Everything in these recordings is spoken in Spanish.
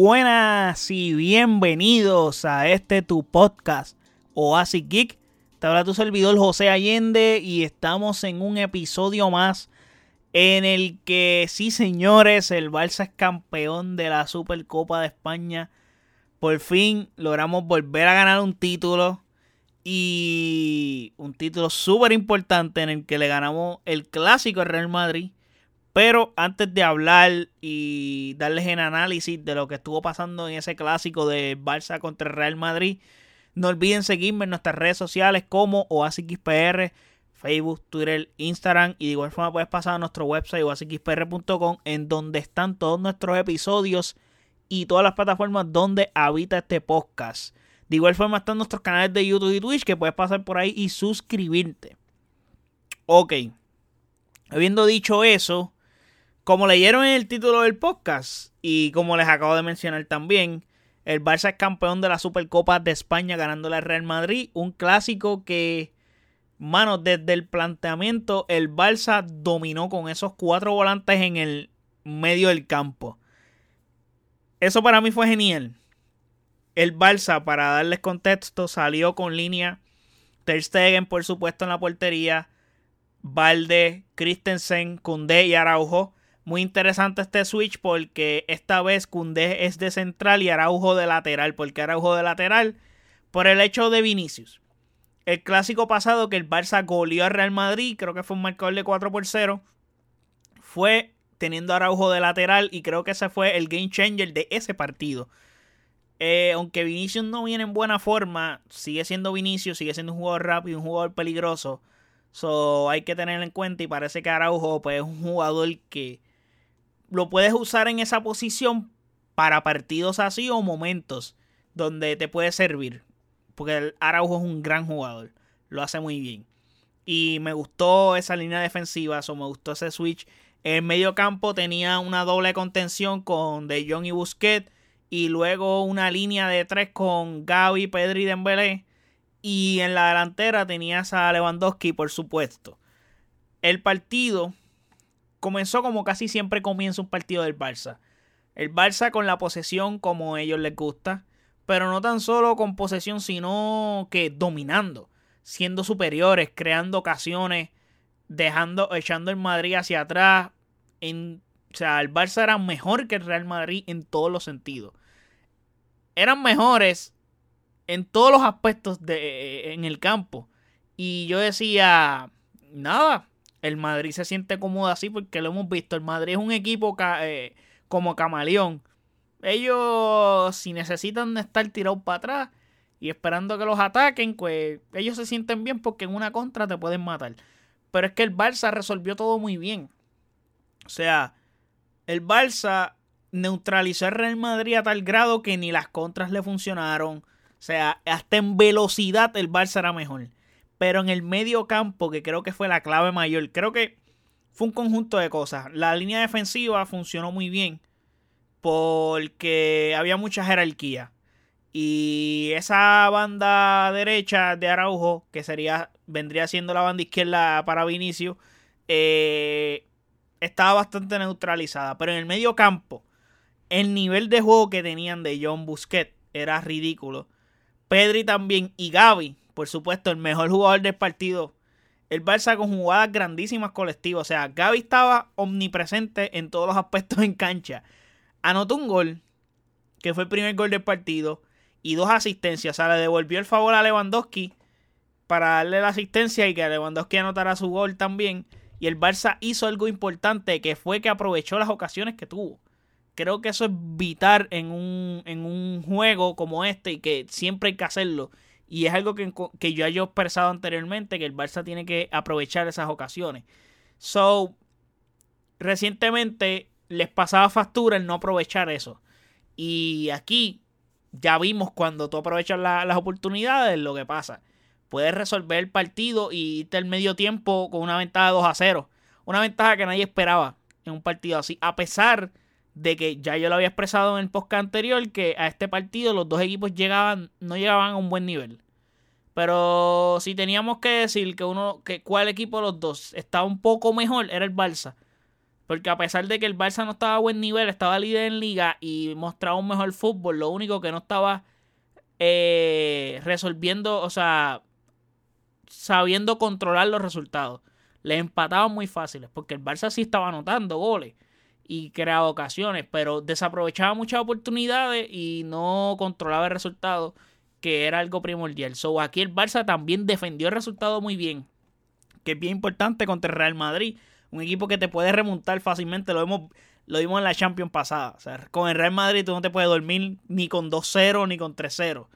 buenas y bienvenidos a este tu podcast Oasis Geek. Te habla tu servidor José Allende y estamos en un episodio más en el que, sí señores, el Barça es campeón de la Supercopa de España. Por fin logramos volver a ganar un título y un título súper importante en el que le ganamos el clásico al Real Madrid pero antes de hablar y darles el análisis de lo que estuvo pasando en ese clásico de Barça contra Real Madrid, no olviden seguirme en nuestras redes sociales como OasisXPR, Facebook, Twitter, Instagram y de igual forma puedes pasar a nuestro website oasisxpr.com en donde están todos nuestros episodios y todas las plataformas donde habita este podcast. De igual forma están nuestros canales de YouTube y Twitch que puedes pasar por ahí y suscribirte. Ok. Habiendo dicho eso, como leyeron en el título del podcast y como les acabo de mencionar también, el Barça es campeón de la Supercopa de España ganándole al Real Madrid. Un clásico que, mano, desde el planteamiento, el Barça dominó con esos cuatro volantes en el medio del campo. Eso para mí fue genial. El Barça, para darles contexto, salió con línea Ter Stegen, por supuesto, en la portería. Valde, Christensen, Koundé y Araujo. Muy interesante este switch porque esta vez Cundé es de central y Araujo de lateral. ¿Por qué Araujo de lateral? Por el hecho de Vinicius. El clásico pasado que el Barça goleó al Real Madrid, creo que fue un marcador de 4 por 0, fue teniendo Araujo de lateral y creo que ese fue el game changer de ese partido. Eh, aunque Vinicius no viene en buena forma, sigue siendo Vinicius, sigue siendo un jugador rápido, un jugador peligroso. So, hay que tener en cuenta y parece que Araujo pues, es un jugador que lo puedes usar en esa posición para partidos así o momentos donde te puede servir. Porque el Araujo es un gran jugador. Lo hace muy bien. Y me gustó esa línea defensiva. O me gustó ese switch. En medio campo tenía una doble contención con De Jong y Busquets. Y luego una línea de tres con Gaby, Pedri y Dembélé. Y en la delantera tenías a Lewandowski, por supuesto. El partido comenzó como casi siempre comienza un partido del Barça. El Barça con la posesión como a ellos les gusta, pero no tan solo con posesión, sino que dominando, siendo superiores, creando ocasiones, dejando, echando el Madrid hacia atrás. En, o sea, el Barça era mejor que el Real Madrid en todos los sentidos. Eran mejores en todos los aspectos de, en el campo. Y yo decía, nada, el Madrid se siente cómodo así porque lo hemos visto. El Madrid es un equipo eh, como camaleón. Ellos, si necesitan estar tirados para atrás y esperando que los ataquen, pues ellos se sienten bien porque en una contra te pueden matar. Pero es que el Barça resolvió todo muy bien. O sea, el Barça neutralizó al Real Madrid a tal grado que ni las contras le funcionaron. O sea, hasta en velocidad el Barça era mejor. Pero en el medio campo, que creo que fue la clave mayor, creo que fue un conjunto de cosas. La línea defensiva funcionó muy bien porque había mucha jerarquía. Y esa banda derecha de Araujo, que sería vendría siendo la banda izquierda para Vinicio, eh, estaba bastante neutralizada. Pero en el medio campo, el nivel de juego que tenían de John Busquets era ridículo. Pedri también y Gaby por supuesto, el mejor jugador del partido. El Barça con jugadas grandísimas colectivas. O sea, Gaby estaba omnipresente en todos los aspectos en cancha. Anotó un gol, que fue el primer gol del partido, y dos asistencias. O sea, le devolvió el favor a Lewandowski para darle la asistencia y que Lewandowski anotara su gol también. Y el Barça hizo algo importante, que fue que aprovechó las ocasiones que tuvo. Creo que eso es vital en un, en un juego como este y que siempre hay que hacerlo. Y es algo que, que yo he expresado anteriormente, que el Barça tiene que aprovechar esas ocasiones. So, recientemente les pasaba factura el no aprovechar eso. Y aquí ya vimos cuando tú aprovechas las oportunidades lo que pasa. Puedes resolver el partido y irte al medio tiempo con una ventaja de 2 a 0. Una ventaja que nadie esperaba en un partido así. A pesar de que ya yo lo había expresado en el podcast anterior, que a este partido los dos equipos llegaban, no llegaban a un buen nivel. Pero si teníamos que decir que uno, que cuál equipo de los dos estaba un poco mejor, era el Barça. Porque a pesar de que el Barça no estaba a buen nivel, estaba líder en liga y mostraba un mejor fútbol, lo único que no estaba eh, resolviendo, o sea, sabiendo controlar los resultados. Le empataban muy fáciles, porque el Barça sí estaba anotando goles y creaba ocasiones, pero desaprovechaba muchas oportunidades y no controlaba el resultado, que era algo primordial. So, aquí el Barça también defendió el resultado muy bien, que es bien importante contra el Real Madrid, un equipo que te puede remontar fácilmente, lo vemos lo vimos en la Champions pasada. O sea, con el Real Madrid tú no te puedes dormir ni con 2-0 ni con 3-0.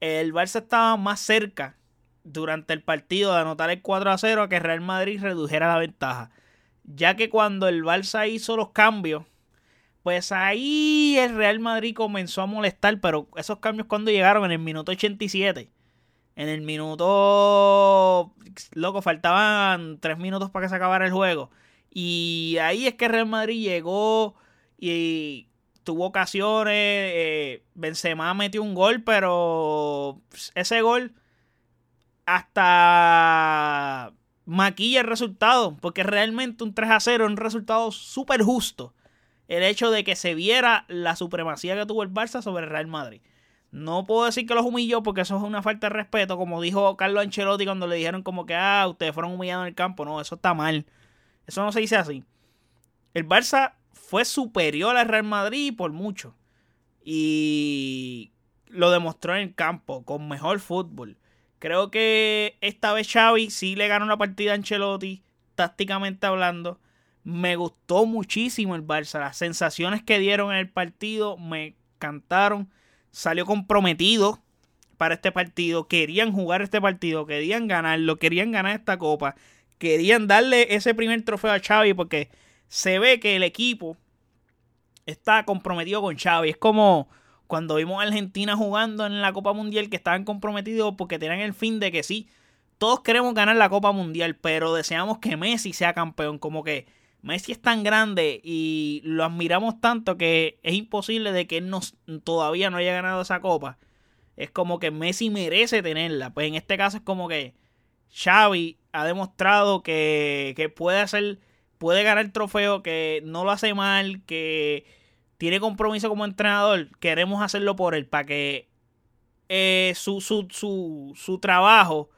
El Barça estaba más cerca durante el partido de anotar el 4 0 a que el Real Madrid redujera la ventaja ya que cuando el Barça hizo los cambios, pues ahí el Real Madrid comenzó a molestar, pero esos cambios cuando llegaron en el minuto 87. En el minuto... Loco, faltaban tres minutos para que se acabara el juego. Y ahí es que Real Madrid llegó y tuvo ocasiones. Eh, Benzema metió un gol, pero ese gol hasta maquilla el resultado, porque realmente un 3 a 0 es un resultado súper justo. El hecho de que se viera la supremacía que tuvo el Barça sobre el Real Madrid. No puedo decir que los humilló porque eso es una falta de respeto, como dijo Carlos Ancelotti cuando le dijeron como que, ah, ustedes fueron humillados en el campo. No, eso está mal. Eso no se dice así. El Barça fue superior al Real Madrid por mucho. Y lo demostró en el campo, con mejor fútbol. Creo que esta vez Xavi sí le ganó una partida a Ancelotti, tácticamente hablando. Me gustó muchísimo el Barça. Las sensaciones que dieron en el partido me encantaron. Salió comprometido para este partido. Querían jugar este partido, querían ganarlo, querían ganar esta copa. Querían darle ese primer trofeo a Xavi porque se ve que el equipo está comprometido con Xavi. Es como cuando vimos a Argentina jugando en la Copa Mundial que estaban comprometidos porque tenían el fin de que sí, todos queremos ganar la Copa Mundial, pero deseamos que Messi sea campeón, como que Messi es tan grande y lo admiramos tanto que es imposible de que él nos, todavía no haya ganado esa copa. Es como que Messi merece tenerla. Pues en este caso es como que Xavi ha demostrado que, que puede hacer, puede ganar el trofeo, que no lo hace mal, que tiene compromiso como entrenador, queremos hacerlo por él, para que eh, su, su, su, su, trabajo,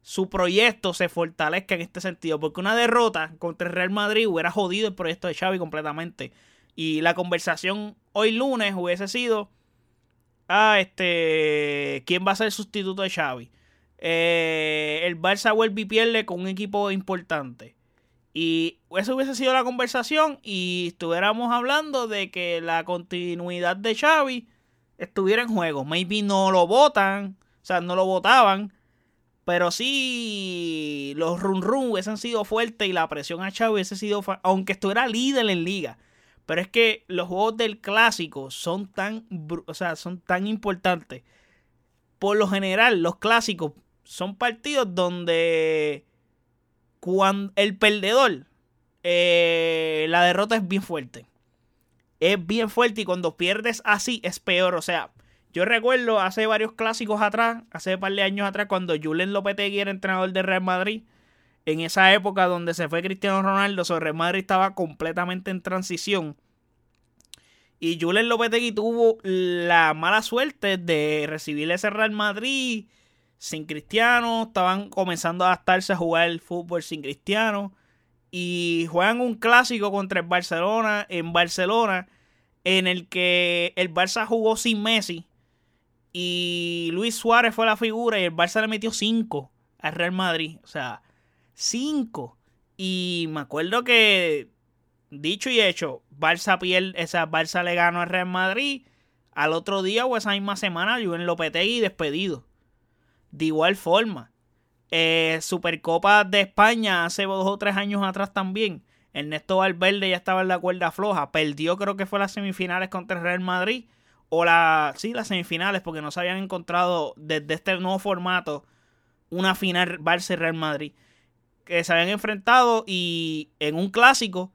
su proyecto se fortalezca en este sentido. Porque una derrota contra el Real Madrid hubiera jodido el proyecto de Xavi completamente. Y la conversación hoy lunes hubiese sido, ah, este, ¿quién va a ser el sustituto de Xavi? Eh, el Barça vuelve y pierde con un equipo importante. Y eso hubiese sido la conversación y estuviéramos hablando de que la continuidad de Xavi estuviera en juego. Maybe no lo votan, o sea, no lo votaban, pero sí los run run hubiesen sido fuertes y la presión a Xavi hubiese sido, aunque estuviera líder en liga. Pero es que los juegos del clásico son tan, o sea, son tan importantes. Por lo general, los clásicos son partidos donde cuando el perdedor, eh, la derrota es bien fuerte. Es bien fuerte y cuando pierdes así es peor. O sea, yo recuerdo hace varios clásicos atrás, hace un par de años atrás, cuando Julen Lopetegui era entrenador de Real Madrid. En esa época donde se fue Cristiano Ronaldo, sobre Real Madrid estaba completamente en transición. Y Julen Lopetegui tuvo la mala suerte de recibir ese Real Madrid sin Cristiano, estaban comenzando a adaptarse a jugar el fútbol sin Cristiano y juegan un clásico contra el Barcelona en Barcelona en el que el Barça jugó sin Messi y Luis Suárez fue la figura y el Barça le metió 5 al Real Madrid, o sea, 5 y me acuerdo que dicho y hecho, Barça pierde, esa Barça le ganó al Real Madrid. Al otro día o esa misma semana Juven Lopetegui despedido de igual forma, eh, Supercopa de España hace dos o tres años atrás también. Ernesto Valverde ya estaba en la cuerda floja. Perdió, creo que fue las semifinales contra el Real Madrid. O la, sí, las semifinales, porque no se habían encontrado desde este nuevo formato una final Barça-Real Madrid. Que se habían enfrentado y en un clásico,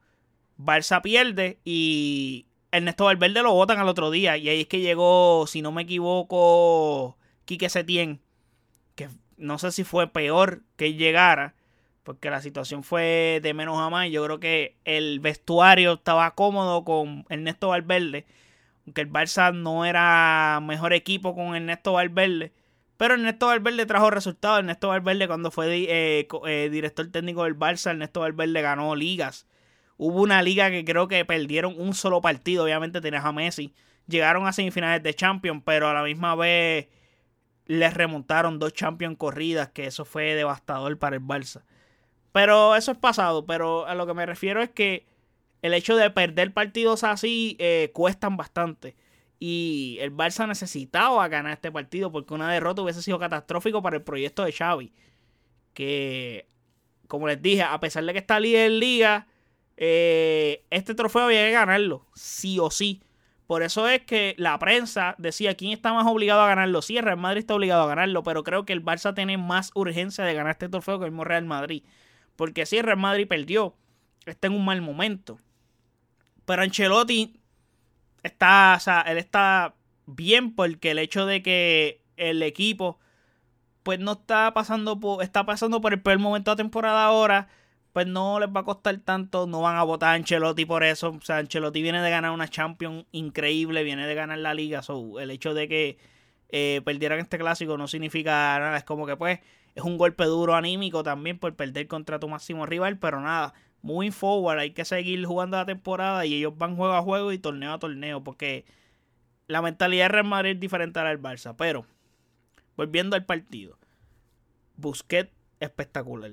Barça pierde y Ernesto Valverde lo votan al otro día. Y ahí es que llegó, si no me equivoco, Quique Setién no sé si fue peor que llegara, porque la situación fue de menos a más. Yo creo que el vestuario estaba cómodo con Ernesto Valverde, aunque el Barça no era mejor equipo con Ernesto Valverde. Pero Ernesto Valverde trajo resultados. Ernesto Valverde cuando fue eh, eh, director técnico del Barça, Ernesto Valverde ganó ligas. Hubo una liga que creo que perdieron un solo partido. Obviamente tenías a Messi. Llegaron a semifinales de Champions, pero a la misma vez les remontaron dos Champions corridas, que eso fue devastador para el Barça. Pero eso es pasado, pero a lo que me refiero es que el hecho de perder partidos así eh, cuestan bastante. Y el Barça necesitaba ganar este partido porque una derrota hubiese sido catastrófico para el proyecto de Xavi. Que, como les dije, a pesar de que está líder en liga, eh, este trofeo había que ganarlo, sí o sí. Por eso es que la prensa decía quién está más obligado a ganarlo. Sí, el Real Madrid está obligado a ganarlo, pero creo que el Barça tiene más urgencia de ganar este trofeo que el mismo Real Madrid. Porque si el Real Madrid perdió, está en un mal momento. Pero Ancelotti está, o sea, él está bien porque el hecho de que el equipo pues no está pasando por, está pasando por el peor momento de la temporada ahora, pues no les va a costar tanto, no van a votar a Ancelotti por eso. O sea, Ancelotti viene de ganar una Champions increíble, viene de ganar la liga. So, el hecho de que eh, perdieran este clásico no significa nada, es como que pues es un golpe duro anímico también por perder contra tu máximo rival, pero nada, muy forward, hay que seguir jugando la temporada y ellos van juego a juego y torneo a torneo, porque la mentalidad de Real Madrid es diferente a la del Barça, pero volviendo al partido, Busquets espectacular,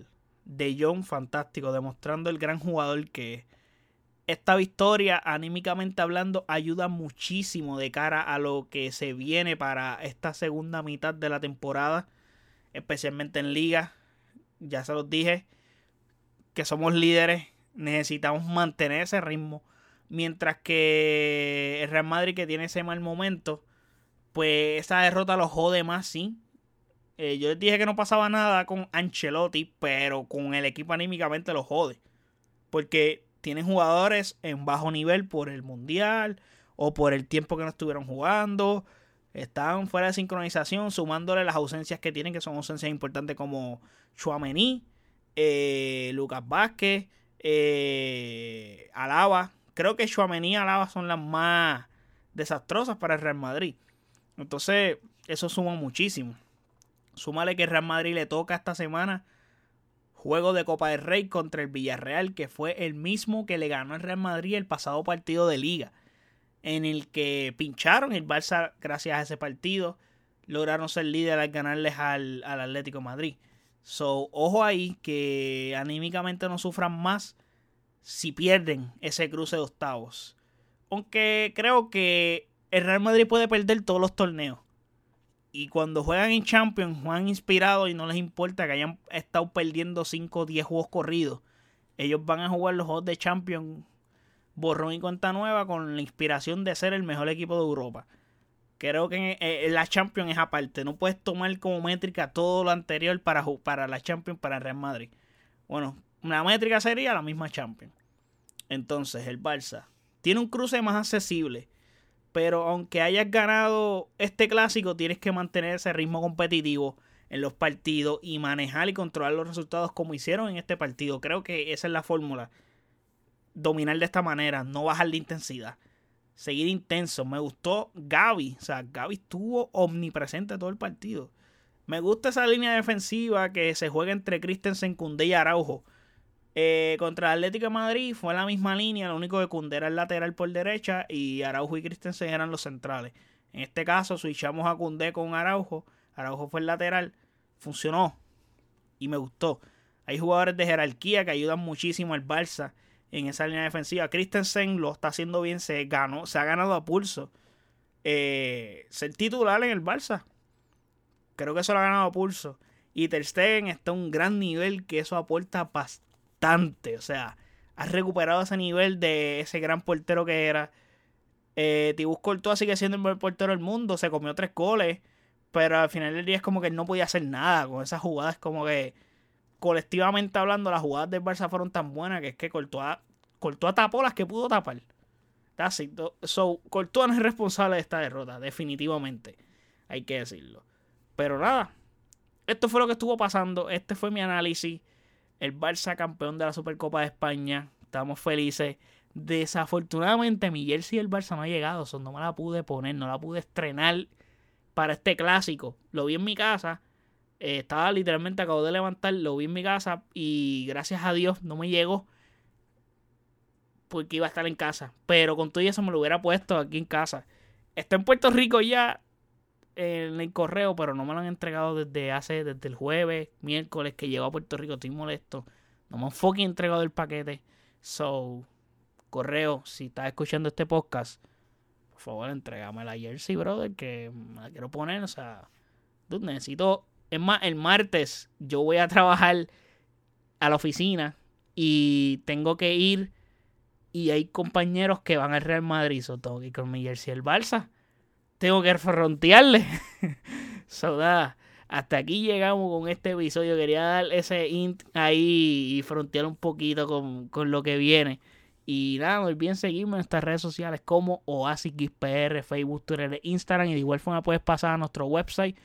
De Jong fantástico, demostrando el gran jugador que es. Esta victoria, anímicamente hablando, ayuda muchísimo de cara a lo que se viene para esta segunda mitad de la temporada especialmente en liga. Ya se los dije que somos líderes, necesitamos mantener ese ritmo. Mientras que el Real Madrid que tiene ese mal momento, pues esa derrota lo jode más, sí. Eh, yo les dije que no pasaba nada con Ancelotti, pero con el equipo anímicamente lo jode. Porque tienen jugadores en bajo nivel por el Mundial o por el tiempo que no estuvieron jugando están fuera de sincronización, sumándole las ausencias que tienen, que son ausencias importantes como Chouameni, eh, Lucas Vázquez, eh, Alaba. Creo que Chouameni y Alaba son las más desastrosas para el Real Madrid. Entonces, eso suma muchísimo. Súmale que Real Madrid le toca esta semana juego de Copa del Rey contra el Villarreal, que fue el mismo que le ganó el Real Madrid el pasado partido de liga en el que pincharon el Barça gracias a ese partido. Lograron ser líder al ganarles al, Atlético Madrid. So, ojo ahí que anímicamente no sufran más si pierden ese cruce de octavos. Aunque creo que el Real Madrid puede perder todos los torneos. Y cuando juegan en Champions, juegan inspirados y no les importa que hayan estado perdiendo 5 o 10 juegos corridos. Ellos van a jugar los juegos de Champions borrón y cuenta nueva con la inspiración de ser el mejor equipo de Europa. Creo que en, la Champions es aparte. No puedes tomar como métrica todo lo anterior para, para la Champions, para el Real Madrid. Bueno, una métrica sería la misma Champions. Entonces, el Barça tiene un cruce más accesible. Pero aunque hayas ganado este clásico, tienes que mantener ese ritmo competitivo en los partidos y manejar y controlar los resultados como hicieron en este partido. Creo que esa es la fórmula dominar de esta manera, no bajar la intensidad. Seguir intenso. Me gustó Gaby. O sea, Gaby estuvo omnipresente todo el partido. Me gusta esa línea defensiva que se juega entre Christensen, Cundé y Araujo. Eh, contra el Atlético Madrid fue la misma línea, lo único que Cundé era el lateral por derecha y Araujo y Christensen eran los centrales. En este caso, switchamos a Cundé con Araujo. Araujo fue el lateral. Funcionó. Y me gustó. Hay jugadores de jerarquía que ayudan muchísimo al Barça en esa línea defensiva. Christensen lo está haciendo bien, se ganó, se ha ganado a pulso. Eh, ser titular en el Barça. Creo que eso lo ha ganado a pulso. Y Ter está a un gran nivel que eso aporta bastante. O sea, ha recuperado ese nivel de ese gran portero que era. Eh, Tibus Courtois sigue siendo el mejor portero del mundo. Se comió tres goles. Pero al final del día es como que no podía hacer nada con esas jugadas. Como que colectivamente hablando, las jugadas del Barça fueron tan buenas que es que Courtois, a tapó las que pudo tapar. Así. So, Courtois no es responsable de esta derrota, definitivamente. Hay que decirlo. Pero nada, esto fue lo que estuvo pasando. Este fue mi análisis. El Barça campeón de la Supercopa de España. Estamos felices. Desafortunadamente mi jersey del Barça no ha llegado. So no me la pude poner, no la pude estrenar para este clásico. Lo vi en mi casa. Eh, estaba literalmente acabo de levantar, lo vi en mi casa y gracias a Dios no me llegó porque iba a estar en casa. Pero con todo eso me lo hubiera puesto aquí en casa. Está en Puerto Rico ya en el correo, pero no me lo han entregado desde hace, desde el jueves, miércoles que llegó a Puerto Rico. Estoy molesto. No me han fucking entregado el paquete. So, correo, si estás escuchando este podcast, por favor, entregame la jersey, brother, que me la quiero poner. O sea, dude, necesito. Es más, el martes yo voy a trabajar a la oficina y tengo que ir. Y hay compañeros que van al Real Madrid. So, tengo con mi jersey el Barça tengo que frontearle. so, hasta aquí llegamos con este episodio. Quería dar ese int ahí y frontear un poquito con, lo que viene. Y nada, no olviden seguirme en nuestras redes sociales como OasisXPR, Facebook, Twitter, Instagram. Y de igual forma puedes pasar a nuestro website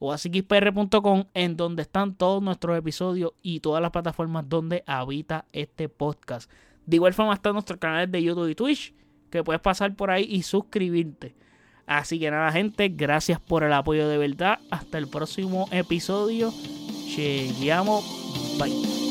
oasisxpr.com en donde están todos nuestros episodios y todas las plataformas donde habita este podcast. De igual forma están nuestros canales de YouTube y Twitch que puedes pasar por ahí y suscribirte. Así que nada, gente, gracias por el apoyo de verdad. Hasta el próximo episodio. Chequeamos. Bye.